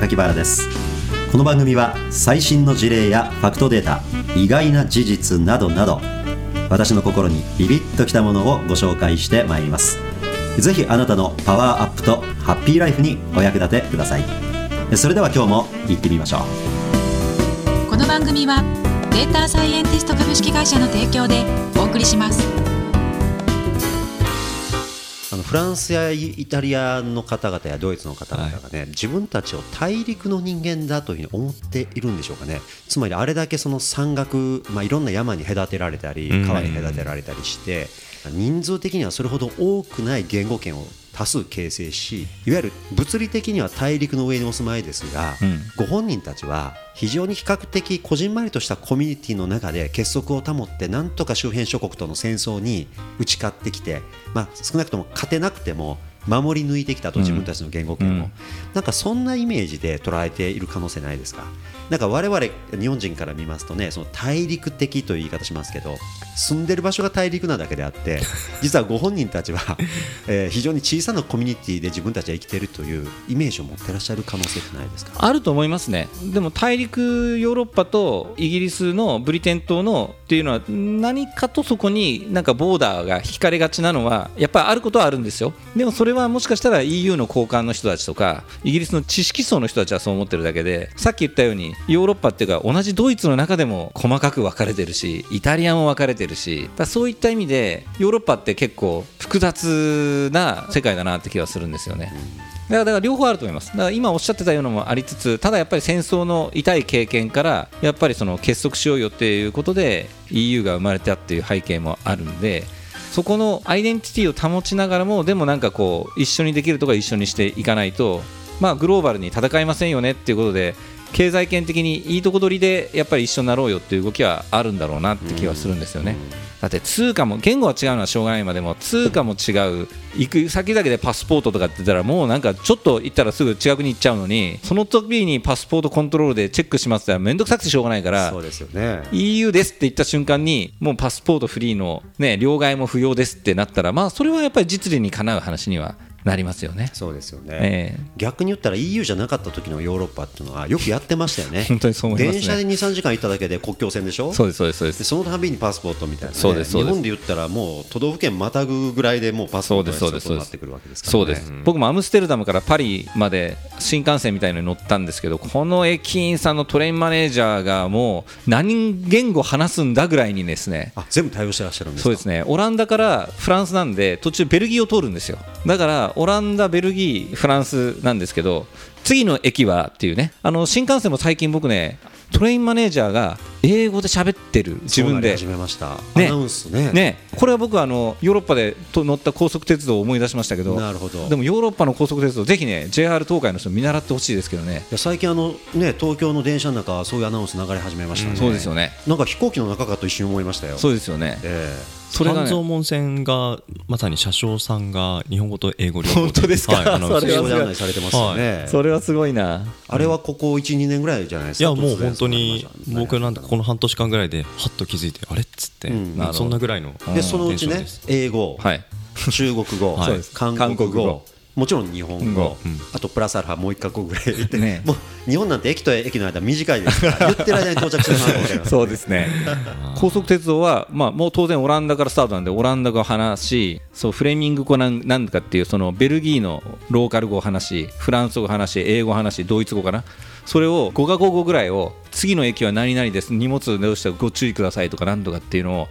榊原です。この番組は最新の事例やファクトデータ意外な事実などなど私の心にビビッときたものをご紹介してまいります。ぜひあなたのパワーアップとハッピーライフにお役立てください。それでは今日も行ってみましょう。この番組はデータサイエンティスト株式会社の提供でお送りします。あのフランスやイタリアの方々やドイツの方々がね、はい、自分たちを大陸の人間だというふうに思っているんでしょうかね。つまりあれだけその山岳、まあ、いろんな山に隔てられたり川に隔てられたりして、人数的にはそれほど多くない言語圏を多数形成しいわゆる物理的には大陸の上にお住まいですが、うん、ご本人たちは非常に比較的こじんまりとしたコミュニティの中で結束を保ってなんとか周辺諸国との戦争に打ち勝ってきて、まあ、少なくとも勝てなくても守り抜いてきたと自分たちの言語圏を、うん、なんかそんなイメージで捉えている可能性ないですか？なんか我々日本人から見ますとねその大陸的という言い方しますけど住んでる場所が大陸なだけであって 実はご本人たちは、えー、非常に小さなコミュニティで自分たちは生きているというイメージを持ってらっしゃる可能性ってないですか？あると思いますね。でも大陸ヨーロッパとイギリスのブリテン島のっていうのは何かとそこになんかボーダーが引かれがちなのはやっぱりあることはあるんですよ。でもそれはもしかしたら EU の高官の人たちとかイギリスの知識層の人たちはそう思ってるだけでさっき言ったようにヨーロッパっていうか同じドイツの中でも細かく分かれてるしイタリアも分かれてるしだそういった意味でヨーロッパって結構複雑な世界だなって気がするんですよね。だから両方あると思います。だから今おっしゃってたようなのもありつつ、ただやっぱり戦争の痛い経験から、やっぱりその結束しようよっていうことで EU が生まれたっていう背景もあるんで、そこのアイデンティティを保ちながらも、でもなんかこう、一緒にできるとか一緒にしていかないと、まあグローバルに戦いませんよねっていうことで、経済圏的にいいとこ取りでやっぱり一緒になろうよっていう動きはあるんだろうなって気はするんですよね。だって通貨も言語は違うのはしょうがないまでも通貨も違う。行く先々でパスポートとかって言ったらもうなんかちょっと行ったらすぐ近くに行っちゃうのにその時にパスポートコントロールでチェックしますって面倒くさくてしょうがないから。そうですよ、ね、EU ですって言った瞬間にもうパスポートフリーの、ね、両替も不要ですってなったらまあそれはやっぱり実利にかなう話にはなりますよね。そうですよね、えー、逆に言ったら EU じゃなかった時のヨーロッパっていうのはよくやってましたよね。本当にそう思います、ね、電車で2、3時間行っただけで国境線でしょ？そうですそうですそうです。そのたびにパスポートみたいな、ね、そうです日本で言ったらもう都道府県またぐぐらいでもうパスポートが必要になってくるわけですから、ね、そうです、僕もアムステルダムからパリまで新幹線みたいのに乗ったんですけどこの駅員さんのトレインマネージャーがもう何言語話すんだぐらいにですねあ全部対応してらっしゃるんですそうですね。オランダからフランスなんで途中ベルギーを通るんですよ。だからオランダベルギーフランスなんですけど次の駅はっていうね。あの新幹線も最近僕ねトレインマネージャーが英語で喋ってる。自分で。始めました、ね、アナウンスね。ねこれは僕はあのヨーロッパでと乗った高速鉄道を思い出しましたけどなるほど。でもヨーロッパの高速鉄道ぜひね JR 東海の人見習ってほしいですけどね。最近あのね東京の電車の中そういうアナウンス流れ始めましたね、うん、そうですよね。なんか飛行機の中かと一瞬思いましたよ。そうですよね、えーそれが、ね、半蔵門線がまさに車掌さんが日本語と英語両方本当ですか、はい、あのそれは案内されてますよね、はい、それはすごいな。あれはここ12年ぐらいじゃないですか？いやもう本当に僕なんてこの半年間ぐらいではっと気づいてあれっつって、うん、そんなぐらいの。でそのうちね英語、はい、中国語、はい、韓国語もちろん日本語、うん、あとプラスアルファもう一か国ぐらい行って、ね、もう日本なんて駅と駅の間短いですから 言ってる間に到着してしまうかもしれません、そうですね。高速鉄道は、まあ、もう当然オランダからスタートなんでオランダ語を話しそうフレミング語なんなんかっていうそのベルギーのローカル語を話しフランス語を話し英語を話しドイツ語かな。それを5か国語ぐらいを次の駅は何々です荷物どうしてご注意くださいとかなんとかっていうのを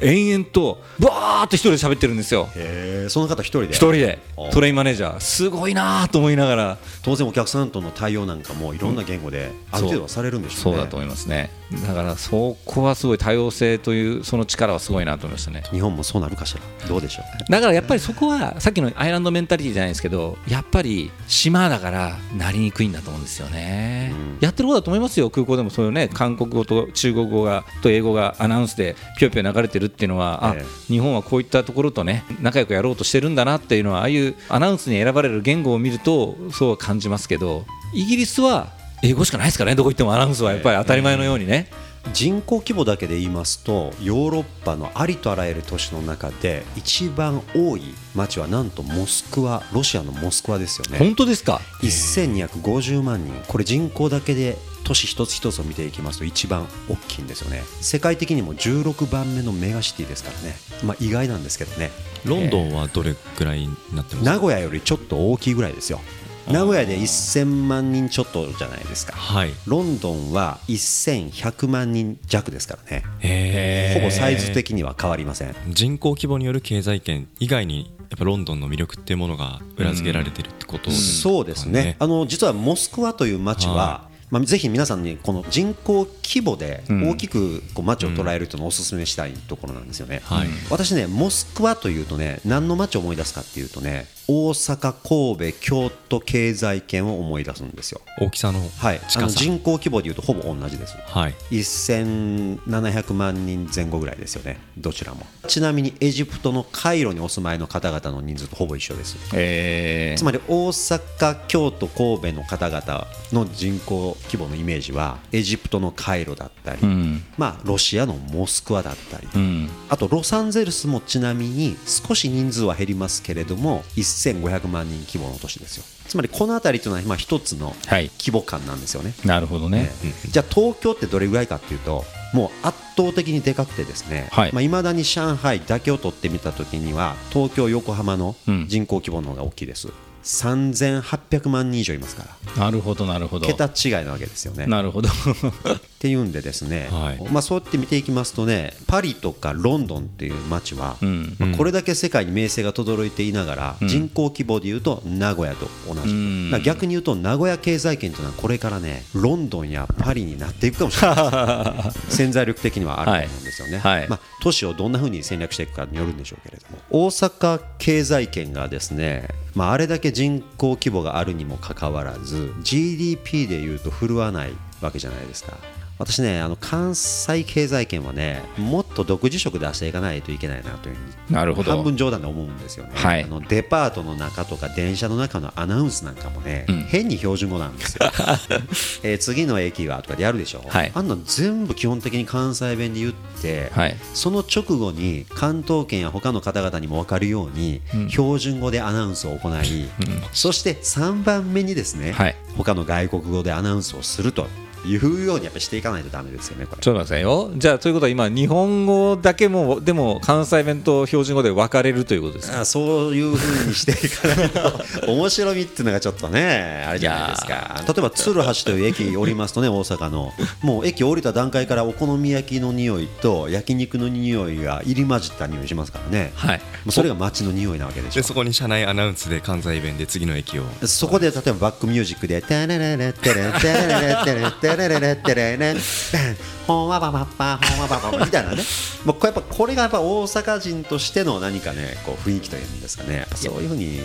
延々とバーって一人で喋ってるんですよ。へえその方一人で？一人で。トレインマネージャー。すごいなと思いながら。当然お客さんとの対応なんかもいろんな言語である程度はされるんでしょうね、そうだと思いますね。だからそこはすごい多様性というその力はすごいなと思いましたね。日本もそうなるかしら？どうでしょう？だからやっぱりそこはさっきのアイランドメンタリティじゃないですけどやっぱり島だからなりにくいんだと思うんですよね、うん、やってることだと思いますよ。空港でもそういうね韓国語と中国語がと英語がアナウンスでぴょぴょ流れてるっていうのは、ええ、あ日本はこういったところとね仲良くやろうとしてるんだなっていうのはああいうアナウンスに選ばれる言語を見るとそう感じますけどイギリスは英語しかないですからねどこ行ってもアナウンスはやっぱり当たり前のようにね。人口規模だけで言いますとヨーロッパのありとあらゆる都市の中で一番多い町はなんとモスクワロシアのモスクワですよね。本当ですか？1250万人。これ人口だけで都市一つ一つを見ていきますと一番大きいんですよね。世界的にも16番目のメガシティですからね。まあ意外なんですけどね。ロンドンはどれくらいになってます？か名古屋よりちょっと大きいぐらいですよ。名古屋で1000万人ちょっとじゃないですか。はい。ロンドンは1100万人弱ですからね。へほぼサイズ的には変わりません。人口規模による経済圏以外にやっぱロンドンの魅力っていうものが裏付けられてるってことですかね。そうですね。あの実はモスクワという街は、はまあ、ぜひ皆さんにこの人口規模で大きくこう街を捉えるというのをお勧めしたいところなんですよね、はい。私ねモスクワというとね何の街を思い出すかっていうとね大阪神戸京都経済圏を思い出すんですよ。大きさのはい。あの人口規模でいうとほぼ同じです。はい。1700万人前後ぐらいですよね。どちらも。ちなみにエジプトのカイロにお住まいの方々の人数とほぼ一緒です。えつまり大阪京都神戸の方々の人口規模のイメージはエジプトのカイロだったり、うん。まあ、ロシアのモスクワだったり、うん。あとロサンゼルスもちなみに少し人数は減りますけれども1500万人規模の都市ですよ。つまりこの辺りというのはまあ一つのはい。規模感なんですよね、なるほどね。ええ。じゃあ東京ってどれぐらいかっていうともう圧倒的にでかくてですね、はい。まあ、未だに上海だけを取ってみたときには東京横浜のうん。人口規模の方が大きいです、3800万人以上いますから。なるほどなるほど。桁違いなわけですよね。なるほどっていうんでですね、はい。まあ、そうやって見ていきますとねパリとかロンドンっていう街は、うん。まあこれだけ世界に名声が轟いていながら、人口規模でいうと名古屋と同じ、うん。逆に言うと名古屋経済圏というのはこれからねロンドンやパリになっていくかもしれない。潜在力的にはあると思うんですよね、はい。はい。まあ、都市をどんなふうに戦略していくかによるんでしょうけれども大阪経済圏がですね、まあ、あれだけ人口規模があるにもかかわらず GDP でいうと振るわないわけじゃないですか私ねあの関西経済圏はねもっと独自色出していかないといけないなというなるほど。半分冗談で思うんですよね、はい。あのデパートの中とか電車の中のアナウンスなんかもね、うん。変に標準語なんですよ、えー次の駅はとかでやるでしょ、はい。あんなの全部基本的に関西弁で言って、はい。その直後に関東圏や他の方々にも分かるように、うん。標準語でアナウンスを行い、そして3番目にですね、はい。他の外国語でアナウンスをするというようにやっぱしていかないとダメですよねこれ。ちょっとよ。じゃあということは今日本語だけもでも関西弁と標準語で分かれるということですか？あそういうふうにしていかないと面白みっていうのがちょっとね あれじゃないですか。例えば鶴橋という駅降りますとね大阪の。もう駅降りた段階からお好み焼きの匂いと焼肉の匂いが入り混じった匂いしますからね、はい。もうそれが街の匂いなわけでしょ。でそこに車内アナウンスで関西弁で次の駅を。そこで例えばバックミュージックで「テレレレテレテレレテレテレ da da da da da da ほんわばばっぱほんわばばば」みたいなねもうやっぱこれがやっぱ大阪人としての何かねこう雰囲気というんですかねそういうふうに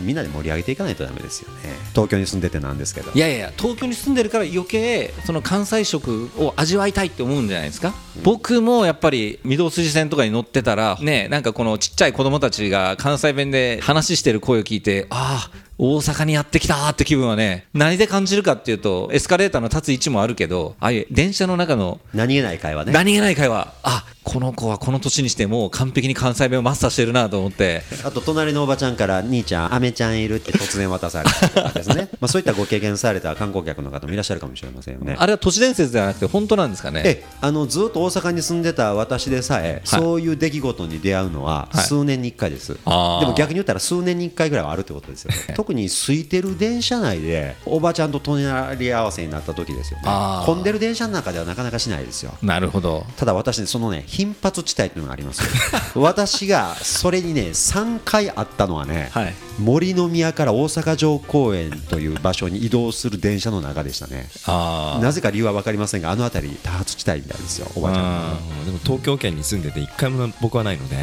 みんなで盛り上げていかないとダメですよね東京に住んでてなんですけどいやいや東京に住んでるから余計その関西食を味わいたいって思うんじゃないですか、僕もやっぱり御堂筋線とかに乗ってたらねなんかこのちっちゃい子供たちが関西弁で話してる声を聞いてああ大阪にやってきたって気分はね何で感じるかっていうとエスカレーターの立つ位置もあるけどああいう電車の中の何気ない会話ね。何気ない会話。あこの子はこの年にしてもう完璧に関西弁をマスターしてるなと思って。あと隣のおばちゃんから兄ちゃん、アメちゃんいるって突然渡されたりとかですね。まあそういったご経験された観光客の方もいらっしゃるかもしれませんよね。あれは都市伝説ではなくて本当なんですかね？えあのずっと大阪に住んでた私でさえ、そういう出来事に出会うのははい。数年に1回です、あー。でも逆に言ったら数年に1回ぐらいはあるってことですよね。特に空いてる電車内でおばちゃんと隣り合わせになった時ですよね。混んでる電車の中ではなかなかしないですよ。なるほど。ただ私ねそのね頻発地帯っていうのがありますよ。私がそれにね3回あったのはね、はい森の宮から大阪城公園という場所に移動する電車の中でしたね。あなぜか理由は分かりませんがあの辺り多発地帯みたいですよおばちゃん。でも東京圏に住んでて一回も僕はないので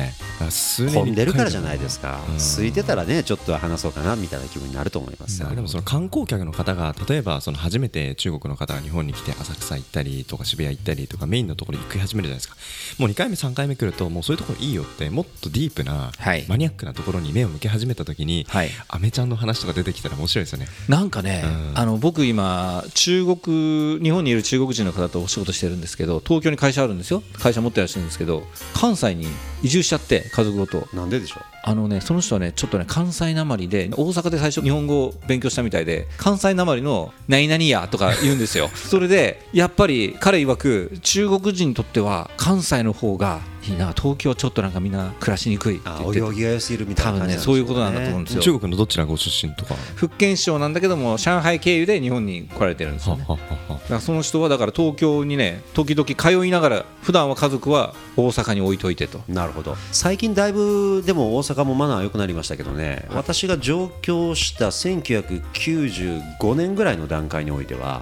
混んでるからじゃないですか。うん。空いてたらねちょっと話そうかなみたいな気分になると思いますでもその観光客の方が例えばその初めて中国の方が日本に来て浅草行ったりとか渋谷行ったりとかメインのところに行き始めるじゃないですか。もう2回目3回目来るともうそういうところいいよってもっとディープなはい。マニアックなところに目を向け始めた時にに、はい。アメちゃんの話とか出てきたら面白いですよね。なんかね、うん。あの僕今中国日本にいる中国人の方とお仕事してるんですけど東京に会社あるんですよ。会社持ってらっしゃるんですけど関西に移住しちゃって家族ごと。なんででしょう？あのねその人はねちょっとね関西なまりで大阪で最初日本語を勉強したみたいで関西なまりの「何々や」とか言うんですよ。それでやっぱり彼曰く中国人にとっては関西の方がいいな東京はちょっとなんかみんな暮らしにくいってあ言ってお行儀が良すぎるみたい多分ねな感じなんでしょそういうことなんだと思うんですよ。中国のどちらご出身とか？福建省なんだけども上海経由で日本に来られてるんですよね。はははだからその人はだから東京にね時々通いながら普段は家族は大阪に置いといてと。なるほど。最近だいぶでも大阪もマナー良くなりましたけどね、私が上京した1995年ぐらいの段階においては、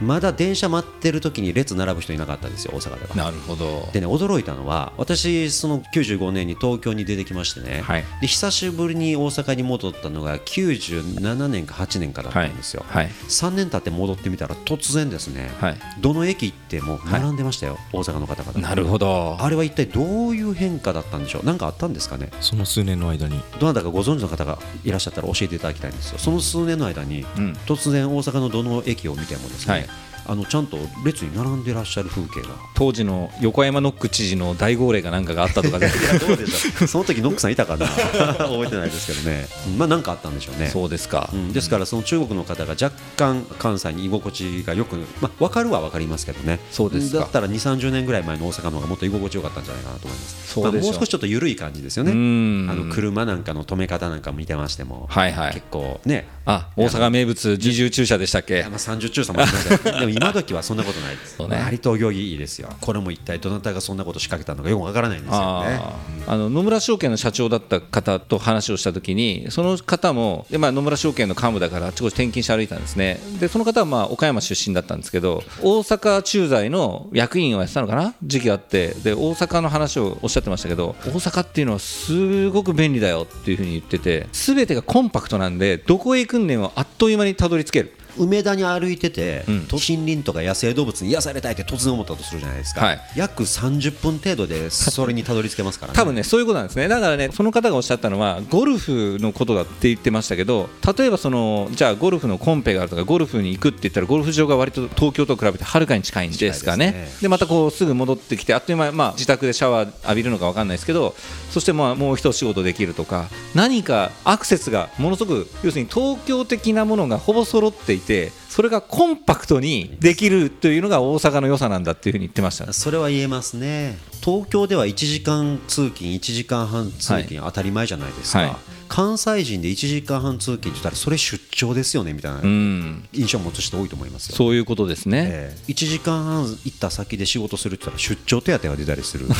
まだ電車待ってる時に列並ぶ人いなかったですよ大阪では。なるほど。でね驚いたのは私その95年に東京に出てきましてね、はい。で久しぶりに大阪に戻ったのが97年か8年かだったんですよ、はい。3年経って戻ってみたら突然ですね、はい。どの駅行っても並んでましたよ、大阪の方々。なるほど。あれは一体どういう変化だったんでしょう？何かあったんですかね？その数年の間に。どなたかご存知の方がいらっしゃったら教えていただきたいんですよ。その数年の間に、うん。突然大阪のどの駅を見てもですね、はいあのちゃんと列に並んでらっしゃる風景が。当時の横山ノック知事の大号令が何かがあったとかで。どうでしょう。その時ノックさんいたかな？覚えてないですけどね、うんまあ何かあったんでしょうね。そうですか、うん、ですからその中国の方が若干関西に居心地がよく、まあ、分かるは分かりますけどね。そうですか。だったら2 3 0年ぐらい前の大阪の方がもっと居心地よかったんじゃないかなと思います。そうでしょう。まあ、もう少しちょっと緩い感じですようねん。あの車なんかの止め方なんか見てましても、はいはい。結構ねあ大阪名物二重駐車でしたっけ？まあ30中さもありませんでも今時はそんなことないです。ね。割とお行儀いいですよ。これも一体どなたがそんなこと仕掛けたのかよくわからないんですよね。あの野村証券の社長だった方と話をしたときにその方もで、まあ、野村証券の幹部だからあちこち転勤して歩いたんですね。でその方はまあ岡山出身だったんですけど大阪駐在の役員をやってたのかな？時期があって。で大阪の話をおっしゃってましたけど大阪っていうのはすごく便利だよっていうふうに言ってて全てがコンパクトなんでどこへ行く訓練はあっという間にたどり着ける。梅田に歩いてて、ん。と森林とか野生動物に癒されたいって突然思ったとするじゃないですか、はい。約30分程度でそれにたどり着けますからね。多分ねそういうことなんですね。だからねその方がおっしゃったのはゴルフのことだって言ってましたけど例えばそのじゃあゴルフのコンペがあるとかゴルフに行くって言ったらゴルフ場が割と東京と比べてはるかに近いんですかね。ですね。でまたこうすぐ戻ってきてあっという間に、まあ、自宅でシャワー浴びるのか分かんないですけどそしてまあもう一仕事できるとか何かアクセスがものすごく要するに東京的なものがほぼ揃っていてそれがコンパクトにできるというのが大阪の良さなんだっていうふうに言ってましたそれは言えますね。東京では1時間通勤1時間半通勤当たり前じゃないですか、はい。関西人で1時間半通勤って言ったらそれ出張ですよねみたいなうん。印象を持つ人多いと思いますよ、そういうことですね、ええ。1時間半行った先で仕事するって言ったら出張手当が出たりする。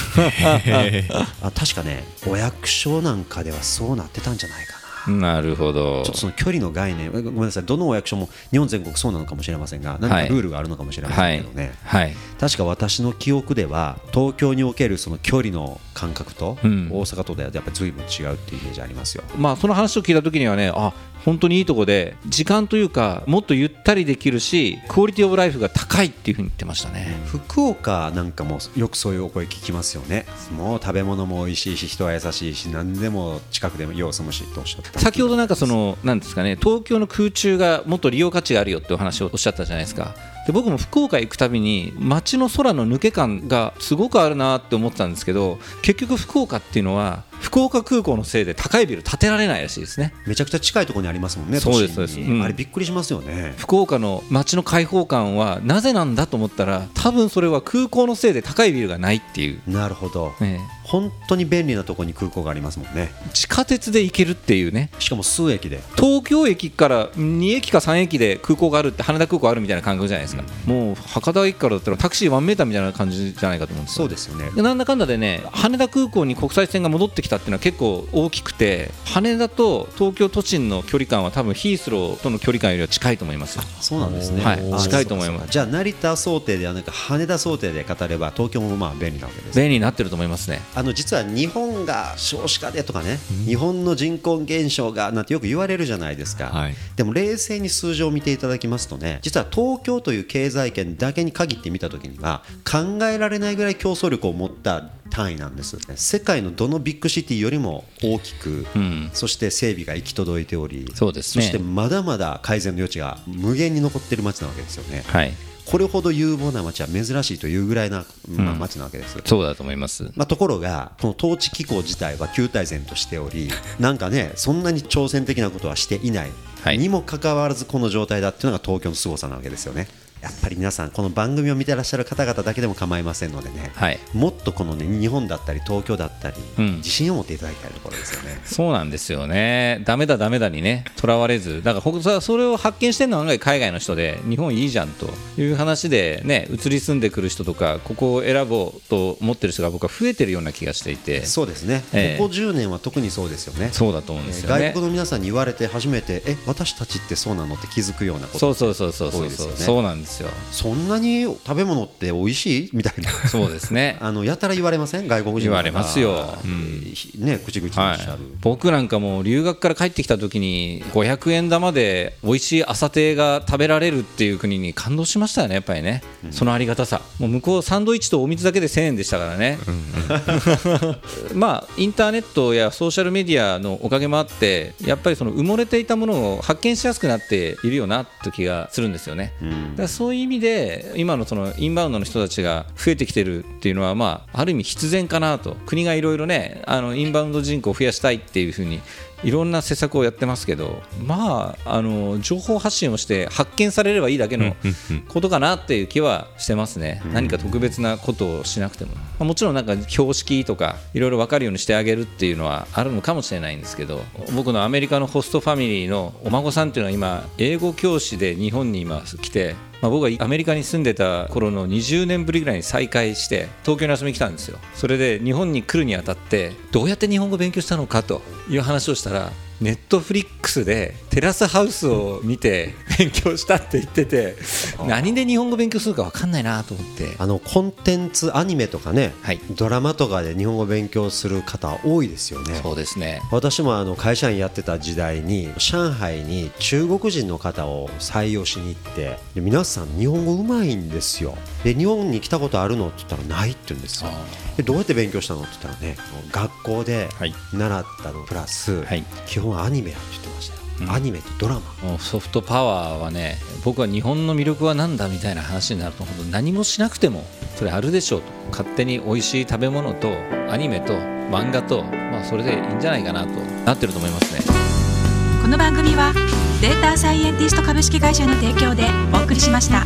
あ確かねお役所なんかではそうなってたんじゃないかななるほど。ちょっとその距離の概念。ごめんなさい。どのお役所も日本全国そうなのかもしれませんが何かルールがあるのかもしれませんけどね、はい。確か私の記憶では東京におけるその距離の感覚とうん大阪とではやっぱり随分違うってい。うイメージありますよ。まあその話を聞いた時にはねあ本当にいいとこで時間というかもっとゆったりできるしクオリティオブライフが高いっていうふうに言ってましたね。福岡なんかもよくそういうお声聞きますよね。もう食べ物も美味しいし人は優しいし何でも近くでも様子もしいとおっしゃって。先ほどなんかそのなんですかね東京の空中がもっと利用価値があるよってお話をおっしゃったじゃないですか。で僕も福岡行くたびに街の空の抜け感がすごくあるなって思ってたんですけど結局福岡っていうのは福岡空港のせいで高いビル建てられないらしいですねめちゃくちゃ近いところにありますもんね。そうですそうですうんあれびっくりしますよね。福岡の街の開放感はなぜなんだと思ったら多分それは空港のせいで高いビルがないっていう、なるほど。ね本当に便利なところに空港がありますもんね。地下鉄で行けるっていうねしかも数駅で。東京駅から2駅か3駅で空港があるって羽田空港あるみたいな感覚じゃないですか、もう博多駅からだったらタクシー1メーターみたいな感じじゃないかと思うんですよそうですよね。でなんだかんだでね羽田空港に国際線が戻ってきたっていうのは結構大きくて羽田と東京都心の距離感は多分ヒースローとの距離感よりは近いと思いますよそうなんですね。はいあ近いと思いますじゃあ成田想定ではなく羽田想定で語れば東京もまあ便利なわけです。便利になってると思いますねあの実は日本が少子化でとかね、日本の人口減少がなんてよく言われるじゃないですか、はい。でも冷静に数字を見ていただきますとね実は東京という経済圏だけに限って見たときには考えられないぐらい競争力を持った単位なんです世界のどのビッグシティよりも大きく、うん。そして整備が行き届いておりそうですね。そしてまだまだ改善の余地が無限に残っている街なわけですよね。はいこれほど有望な街は珍しいというぐらいな、まあ、街なわけです、そうだと思います。まあ、ところが、この統治機構自体は旧大前としており、なんかね、そんなに挑戦的なことはしていない、はい。にもかかわらず、この状態だっていうのが東京の凄さなわけですよね。やっぱり皆さん、この番組を見てらっしゃる方々だけでも構いませんのでね、はい。もっとこのね日本だったり、東京だったり、うん。自信を持っていただきたいところですよね。そうなんですよね、だめだ、だめだにね、とらわれず、だからほそそれを発見してるのは案外海外の人で、日本いいじゃんという話で、ね、移り住んでくる人とか、ここを選ぼうと思ってる人が僕は増えてるような気がしていて、そうですね、ええ。ここ10年は特にそうですよね。そうだと思うんですよね。外国。の皆さんに言われて初めて、え私たちってそうなのって気づくようなことそうそうそうそうそうそう、多いですよね。そうなんですよ。そんなに食べ物って美味しい？みたいな。そうですね。あのやたら言われません？外国人言われますよ。ひね口々におっしはい。ゃる、、僕なんかもう留学から帰ってきた時に500円玉で美味しい朝亭が食べられるっていう国に感動しましたよねやっぱりね、そのありがたさ。もう向こうサンドイッチとお水だけで1000円でしたからね、まあインターネットやソーシャルメディアのおかげもあってやっぱりその埋もれていたものを発見しやすくなっているよなって気がするんですよね、うん。だからそういう意味で今のそのインバウンドの人たちが増えてきてるっていうのは、まあ、ある意味必然かなと。国がいろいろねあのインバウンド人口を増やしたいっていうふうにいろんな施策をやってますけどまああの情報発信をして発見されればいいだけのことかなっていう気はしてますね、何か特別なことをしなくても、まあもちろんなんか標識とかいろいろ分かるようにしてあげるっていうのはあるのかもしれないんですけど僕のアメリカのホストファミリーのお孫さんっていうのは今英語教師で日本に今来てまあ、僕はアメリカに住んでた頃の20年ぶりぐらいに再会して東京に遊びに来たんですよ。それで日本に来るにあたってどうやって日本語勉強したのかという話をしたらネットフリックスでテラスハウスを見て勉強したって言ってて何で日本語勉強するか分かんないなと思って。あのコンテンツアニメとかね、はい。ドラマとかで日本語勉強する方多いですよね。そうですね。私もあの会社員やってた時代に上海に中国人の方を採用しに行ってで皆さん日本語うまいんですよ。で日本に来たことあるのって言ったらないって言うんですよ。でどうやって勉強したのって言ったらね学校ではい。習ったのプラス、はい。基本はアニメやって言ってましたよ、うんアニメとドラマもうソフトパワーはね僕は日本の魅力は何だみたいな話になると本当何もしなくてもそれあるでしょうと勝手に美味しい食べ物とアニメと漫画と、まあ、それでいいんじゃないかなとなってると思いますね。この番組はデータサイエンティスト株式会社の提供でお送りしました。